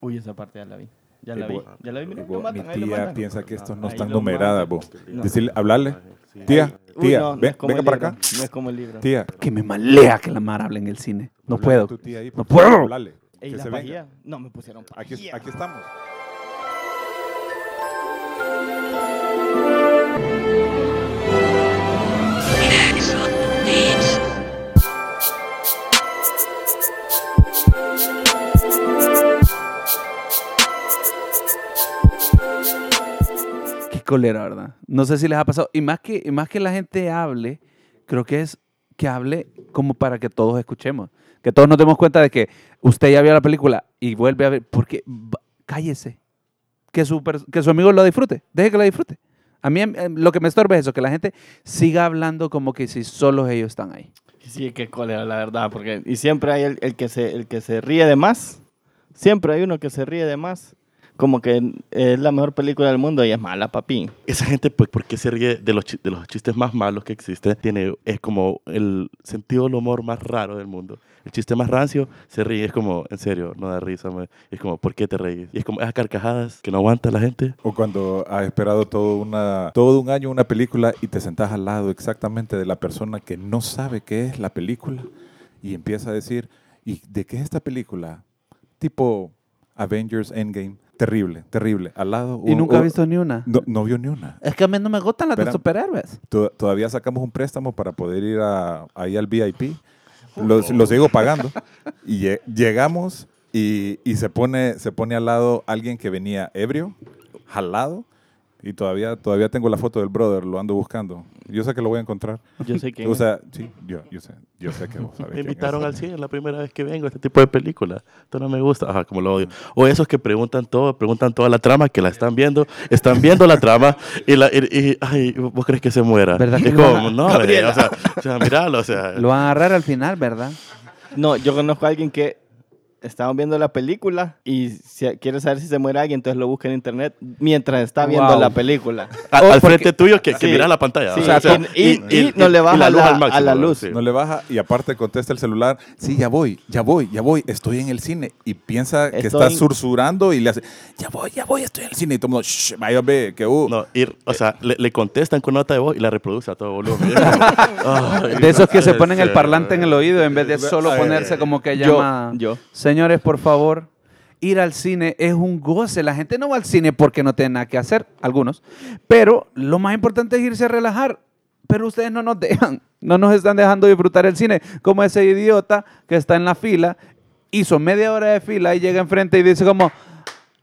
Uy, esa parte ya la vi. Ya la vi. Ya la vi. Mira, vos- lo matan, mi ahí lo tía matan. piensa que estos no Ahí están lo numeradas, matan. vos. No. Decirle, hablarle. Sí. Tía, Uy, tía, no, no ven- es como venga el para libro, acá. No es como el libro. Tía. Que me malea que la Mara hable en el cine. No puedo. a tu tía ahí, No por favor, puedo. Ey, que la se venga. pajilla. No, me pusieron Aquí, aquí estamos. Qué colera, ¿verdad? No sé si les ha pasado. Y más que, más que la gente hable, creo que es que hable como para que todos escuchemos. Que todos nos demos cuenta de que usted ya vio la película y vuelve a ver. Porque cállese. Que su, que su amigo lo disfrute. Deje que lo disfrute. A mí em, lo que me estorba es eso, que la gente siga hablando como que si solo ellos están ahí. Sí, qué cólera, la verdad. Porque, y siempre hay el que se, el que se ríe de más. Siempre hay uno que se ríe de más. Como que es la mejor película del mundo y es mala, papi. Esa gente, pues, ¿por qué se ríe de los, de los chistes más malos que existen? Tiene, es como el sentido del humor más raro del mundo. El chiste más rancio se ríe, es como, en serio, no da risa. Es como, ¿por qué te reís? Y es como esas carcajadas que no aguanta la gente. O cuando has esperado todo, una, todo un año una película y te sentás al lado exactamente de la persona que no sabe qué es la película y empieza a decir, ¿y de qué es esta película? Tipo Avengers Endgame. Terrible, terrible. Al lado. Y un- nunca ha visto ni una. No, no vio ni una. Es que a mí no me gustan las de Espera. superhéroes. To- Todavía sacamos un préstamo para poder ir a, ahí al VIP. Lo, lo sigo pagando. Y lle- llegamos y, y se, pone, se pone al lado alguien que venía ebrio, jalado. Y todavía, todavía tengo la foto del brother, lo ando buscando. Yo sé que lo voy a encontrar. Yo sé que. O sea, sí, yo, yo sé. Yo sé que vos sabés Me quién es. invitaron al cine la primera vez que vengo a este tipo de película. Esto no me gusta. Ajá, como lo odio. O esos que preguntan todo, preguntan toda la trama, que la están viendo, están viendo la trama y, la, y, y- ay, ¿vos crees que se muera? ¿Verdad que es como, a- no, o sea, o sea, míralo, o sea. Lo van a agarrar al final, ¿verdad? No, yo conozco a alguien que estaban viendo la película y si quiere saber si se muere alguien, entonces lo busca en internet mientras está viendo Wow. la película. a- Oh, al porque- frente tuyo que, que Sí. mira la pantalla. Sí, o sea, o sea, y- y- y no le baja la- luz a la luz. Sí. No le baja y aparte contesta el celular, sí, ya voy, ya voy, ya voy, estoy en el cine. Y piensa que está sursurando y le hace, ya voy, ya voy, estoy en el cine. Y todo el mundo, shh, vaya, ve, que uh. No, ir, o sea, le, le contestan con nota de voz y la reproduce a todo volumen. Ay, De esos que se en ponen el parlante en el oído en vez de solo Ay, ponerse como que Yo, llama. yo. Señores, por favor, ir al cine es un goce. La gente no va al cine porque no tiene nada que hacer, algunos. Pero lo más importante es irse a relajar. Pero ustedes no nos dejan, no nos están dejando disfrutar el cine. Como ese idiota que está en la fila, hizo media hora de fila y llega enfrente y dice como,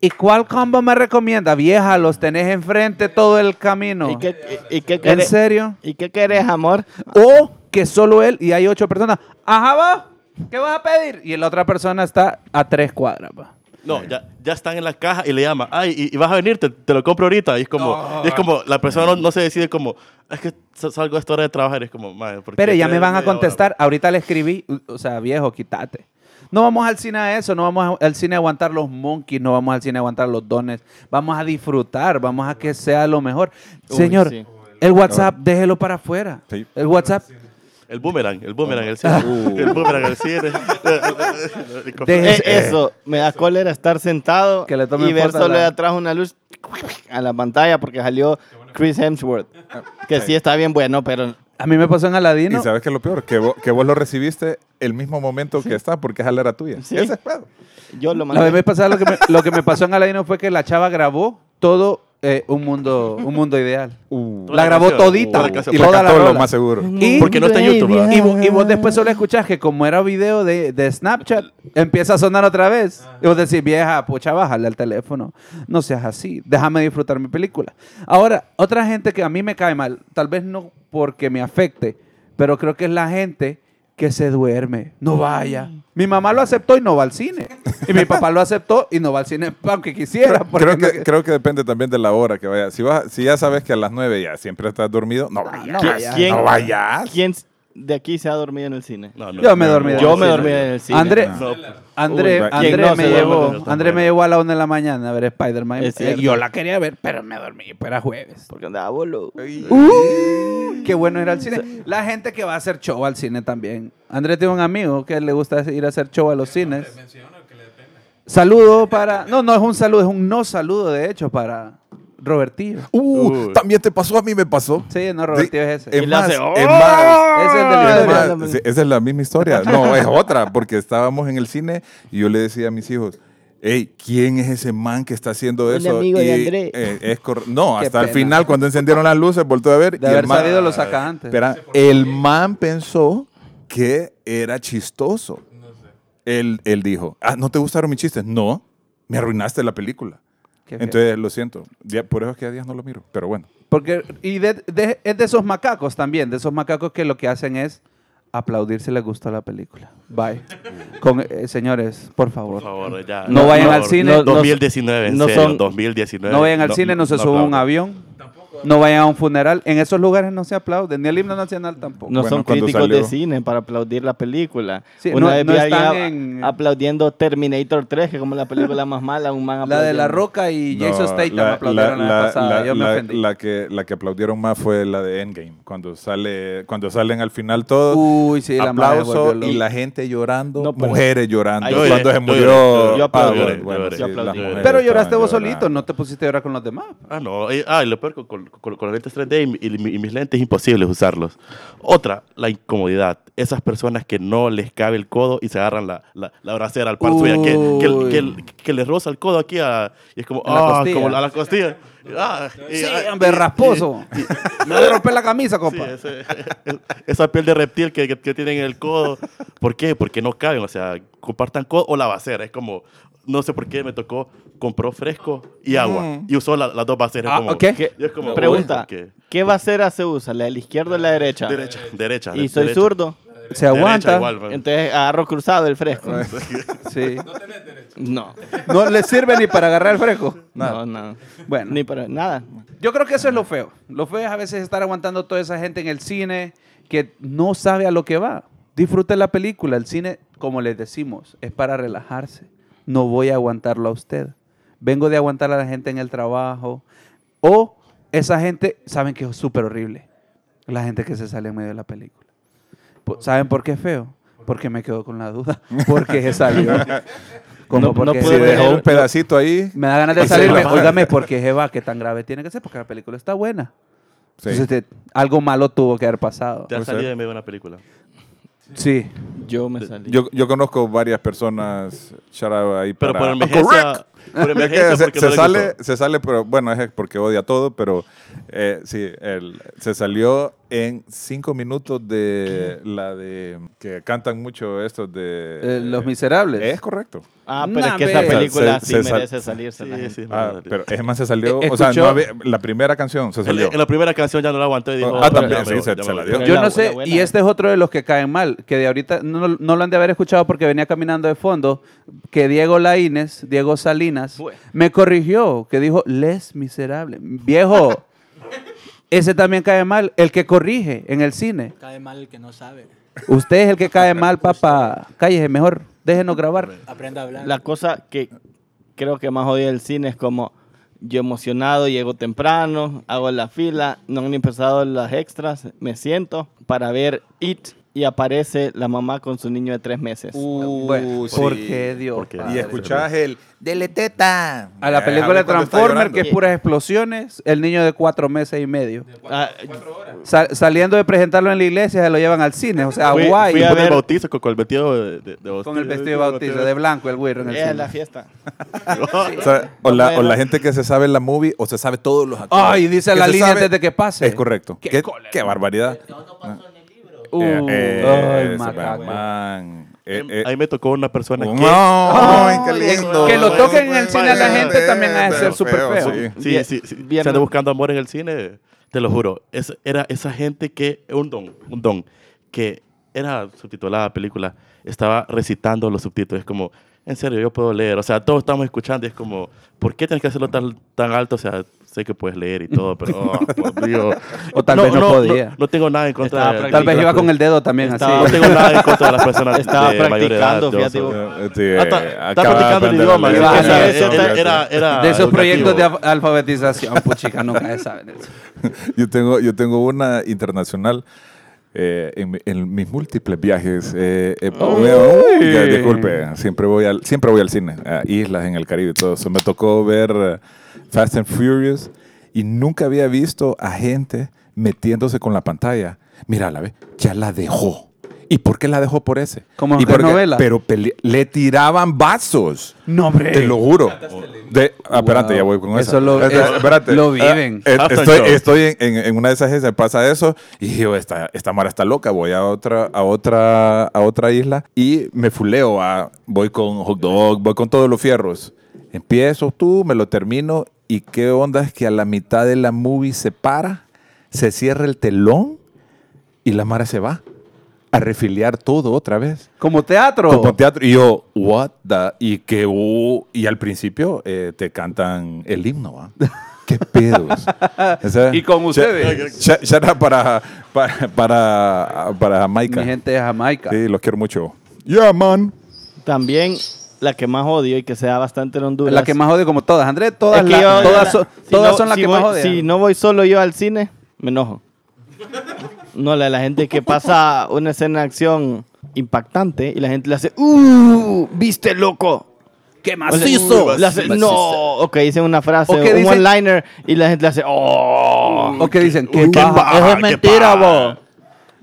¿y cuál combo me recomienda? Vieja, los tenés enfrente todo el camino. ¿Y qué, y, y qué ¿En querés? serio? ¿Y qué querés, amor? O que solo él y hay ocho personas. Ajá, va. ¿Qué vas a pedir? Y la otra persona está a tres cuadras. va. No, ya, ya están en la caja y le llama, ay, y, y vas a venir, te, te lo compro ahorita. Y es como, y es como la persona no, no se decide como, es que sa- salgo a esta hora de trabajar. Y es como, madre, ¿por qué Pero ya me van a media hora?" contestar. Ahorita le escribí. O sea, viejo, quítate. No vamos al cine a eso, no vamos a- al cine a aguantar los monkeys, no vamos al cine a aguantar los dones. Vamos a disfrutar, vamos a que sea lo mejor. Uy, Señor, sí. el WhatsApp, déjelo para afuera. Sí. El WhatsApp, El boomerang, el boomerang, el cine. El boomerang, el cine. De- Eh, eso, me da cólera estar sentado Que le tomen y ver solo de atrás una luz a la pantalla porque salió Chris Hemsworth. Que sí está bien bueno, pero a mí me pasó en Aladino. Y sabes que lo peor, que vos, que vos lo recibiste el mismo momento que está, porque esa era tuya. Sí. Ese es pedo. yo lo La vez mandé. pasada lo que me, lo que me pasó en Aladino fue que la chava grabó todo eh, un mundo un mundo ideal. Toda La grabó canción, todita. la. Y la toda lo rola. más seguro. Y- Porque no está en YouTube, ¿verdad? Y, vo- y vos después solo escuchás que como era video de, de Snapchat, empieza a sonar otra vez. Y vos decís, vieja, pucha, bájale al teléfono. No seas así. Déjame disfrutar mi película. Ahora, otra gente que a mí me cae mal, tal vez no porque me afecte, pero creo que es la gente que se duerme. No vaya. Mi mamá lo aceptó y no va al cine. Y mi papá lo aceptó y no va al cine, aunque quisiera. Creo no- que, creo que depende también de la hora que vayas. Si, vas, si ya sabes que a las 9 ya siempre estás dormido, no vayas. no ¿Qui- vayas. ¿Quién, No vayas. quién de aquí se ha dormido en el cine? No, no, Yo me dormí. no, Yo me dormí en el cine. André, No, André, Uy, André ¿quién no me llevó? André me llevó a la una de la mañana a ver Spider-Man. Eh, yo la quería ver, pero me dormí, pero era jueves. Porque andaba boludo. Uh, qué bueno ir al cine. La gente que va a hacer show al cine también. André tiene un amigo que le gusta ir a hacer show a los cines. Saludo para. No, no es un saludo, es un no saludo, de hecho, para Robertillo. Uh, Uy. también te pasó, a mí me pasó. Sí, no, Robertillo es ese. Es hace, más, es ¡Oh! más, Ese es el de más, sí, esa es la misma historia. No, es otra, porque estábamos en el cine y yo le decía a mis hijos, hey, ¿quién es ese man que está haciendo eso? amigo de Y, André. eh, es cor- no, hasta el final, cuando encendieron las luces, volteó a ver. De y el haber man- sabido lo saca antes. Espera, el man pensó que era chistoso. Él, él dijo, ah, ¿no te gustaron mis chistes? No, me arruinaste la película. Qué feo. Entonces, lo siento. Ya- por eso es que a días no lo miro, pero bueno. Porque, y de- de- es de esos macacos también, de esos macacos que lo que hacen es aplaudir si les gustó la película. Bye. Con, eh, señores, por favor. Por favor, ya. No vayan al cine. no- no- 2019, en no serio, son- 2019. No vayan al cine, no se suban un avión. No vayan a un funeral. En esos lugares no se aplauden, ni el himno nacional tampoco. No Bueno, son críticos salió- de cine para aplaudir la película. Sí, Una no- vez no están en- aplaudiendo Terminator 3, que como la película más mala, un man La de La. Roca y Jason No, Statham aplaudieron la, vez pasada. la- Yo me la- ofendí. la que, la que aplaudieron más fue la de Endgame, cuando, sale, cuando salen al final todos. Uy, sí, la aplauso y la gente llorando, No, mujeres llorando. Ay, cuando se murió. yo aplaudí, Pero lloraste vos solito, no te pusiste a llorar con los demás. Ah, no. eh, ah, y lo peor, con, con- con- lentes 3D y, mi- y mi- y mis lentes es imposible usarlos. Otra, la incomodidad. Esas personas que no les cabe el codo y se agarran la, la, la bracera al par suya, que, que, que, que le roza el codo aquí a, y es como, ah, como a la costilla. Ah, y- Sí, ah, hombre, y- rasposo. Me voy a romper la camisa, Sí, compa. ese- esa piel de reptil que, que, que tienen en el codo. ¿Por qué? Porque no caben. O sea, compartan codo o la basera. Es como, no sé por qué me tocó, compró fresco y agua. Mm. Y usó la- las dos baseras. Ah, como, ok. ¿Qué- y es como, Pregunta, ¿por qué? ¿qué basera se usa? ¿La de la izquierda o la derecha? Derecha, derecha. Y soy derecha. zurdo, Se aguanta. igual, entonces agarro cruzado el fresco. Sí. No, No le sirve ni para agarrar el fresco. no, no. Bueno, Ni para nada. yo creo que eso es lo feo. Lo feo es a veces estar aguantando toda esa gente en el cine que no sabe a lo que va. Disfrute la película. El cine, como les decimos, es para relajarse. No voy a aguantarlo a usted. Vengo de aguantar a la gente en el trabajo. O esa gente, saben que es súper horrible. La gente que se sale en medio de la película. ¿Saben por qué es feo? Porque me quedo con la duda. Porque se salió. Como No- no porque puedo Si dejó un pedacito ahí. me da ganas de salirme. Óigame, porque Jeva, qué tan grave tiene que ser, porque la película está buena. Sí. Entonces, te- algo malo tuvo que haber pasado. Te has Puede salido de medio de una película. Sí. Yo me salí. Yo, yo conozco varias personas, shout out ahí Pero para... por emergencia. Por Es que emergencia, se, porque se no le sale, gustó. se sale, pero bueno, es porque odia todo, pero eh, sí, él, se salió en cinco minutos de la de que cantan mucho estos de Eh, Los Miserables. Es correcto. Ah, pero es que esa película Se- sí se sal- merece salirse. la Sí, gente. sí, no, Ah, no, pero es más se salió, Eh, o sea, no había- la primera canción se salió. en la primera canción ya no la aguantó y dijo. Ah, "Oh, también, sí, se- la voy". dio. Yo no sé, y este es otro de los que caen mal, que de ahorita no, no lo han de haber escuchado porque venía caminando de fondo, que Diego Laínez, Diego Salinas, Bueno. me corrigió, que dijo, Les Miserable. Viejo, ese también cae mal, el que corrige en el cine. Cae mal el que no sabe. Usted es el que cae mal, papá. Cállese mejor, déjenos grabar. Aprenda a hablar. La cosa que creo que más odia el cine es como yo emocionado, llego temprano, hago la fila, no han empezado las extras, me siento para ver It y aparece la mamá con su niño de tres meses. Bueno, sí. ¿por qué Dios? Porque-? Y escuchás el Dele teta. A la Eh, película de Transformer, que es puras explosiones, el niño de cuatro meses y medio. Ah, Sa- saliendo de presentarlo en la iglesia, se lo llevan al cine. O sea, Fui- guay. fui a Con el ver- bautizo, con, con el vestido de, de, de con el vestido de bautizo, de blanco, el güiro en el es cine. la fiesta. O, sea, o la, o la gente que se sabe la movie o se sabe todos los actores. Ay, dice la línea sabe- antes de que pase. Es correcto. Qué Qué, cólera. qué barbaridad. Uh, Eh, eh, ay. Batman. Eh, eh, Ahí me tocó una persona que. ¡Ay, qué lindo! Que lo toquen en el cine a la gente también ha de ser súper feo. sí. Sí, sí, sí. bien- Se anda buscando amor en el cine, te lo juro. Es, era esa gente que, un don, un don, que era subtitulada la película, estaba recitando los subtítulos. Es como, en serio, yo puedo leer. O sea, todos estamos escuchando y es como, ¿por qué tienes que hacerlo tan, tan alto? O sea, sé que puedes leer y todo, pero, oh, por Dios. O tal vez no podía. No, tengo nada en contra Estaba de. Tal vez iba con el dedo también Estaba- No así. tengo nada en contra de las personas Estaba de mayor edad. practicando, fíjate Ah, acaba de practicando el idioma. Era, era, era, era- De esos educativo. proyectos de alf- alfabetización, puchica, nunca se sabe de eso. Yo tengo, yo tengo una internacional eh, en, en mis múltiples viajes. eh, eh, uy, ya, disculpe, siempre voy, al, siempre voy al cine, a islas en el Caribe y todo eso. Me tocó ver eh, Fast and Furious y nunca había visto a gente metiéndose con la pantalla. Mira, la ve, ya la dejó. ¿Y por qué la dejó por ese? Como en ¿Y por qué? novela. Pero le tiraban vasos. No, hombre. Te lo juro. De, ah, espérate, Wow. ya voy con Eso eso. lo- Espérate, es- espérate. lo viven. Ah, eh, Halftime estoy estoy en, en- en una de esas islas, pasa eso, y digo, esta, esta mara está loca, voy a otra, a otra, a otra isla y me fuleo, a, voy con hot dog, voy con todos los fierros. Empiezo tú, me lo termino, y qué onda es que a la mitad de la movie se para, se cierra el telón y la mara se va a refiliar todo otra vez. Como teatro. Como teatro. Y yo, what the... Y que, uh, y al principio eh, te cantan el himno, ¿va? ¿Qué pedos? O sea, Y con ustedes. sh- Shout out para, para, para, para Jamaica. Mi gente de Jamaica. Sí, los quiero mucho. Yeah, man. También la que más odio y que se da bastante en Honduras. La que más odio como todas. Andrés, todas, Es que la- yo- todas, si todas no- son las si que voy- más odian. Si no voy solo yo al cine, me enojo. No, la, la gente que pasa una escena de acción impactante y la gente le hace, ¡Uh! ¿Viste, loco? ¡Qué O sea, macizo! le hace, no, o que dicen una frase, O que un one-liner y la gente le hace, ¡Oh! O que dicen, ¡qué qué Eso es mentira, vos.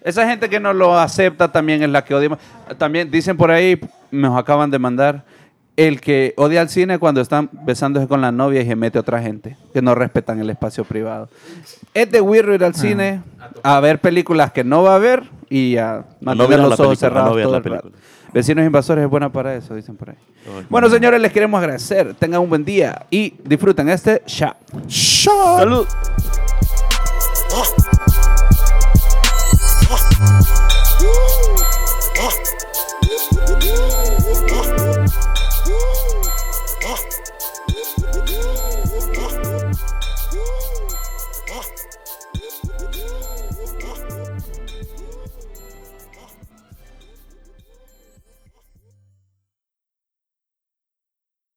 Esa gente que no lo acepta también es la que odiamos. También dicen por ahí, nos acaban de mandar, el que odia al cine cuando están besándose con la novia y se mete otra gente, que no respetan el espacio privado. Es de weirdo ir al cine a ver películas que no va a ver y a mantener los ojos cerrados todo el rato. Vecinos invasores es buena para eso, dicen por ahí. Bueno, señores, les queremos agradecer. Tengan un buen día y disfruten este chat. ¡Salud!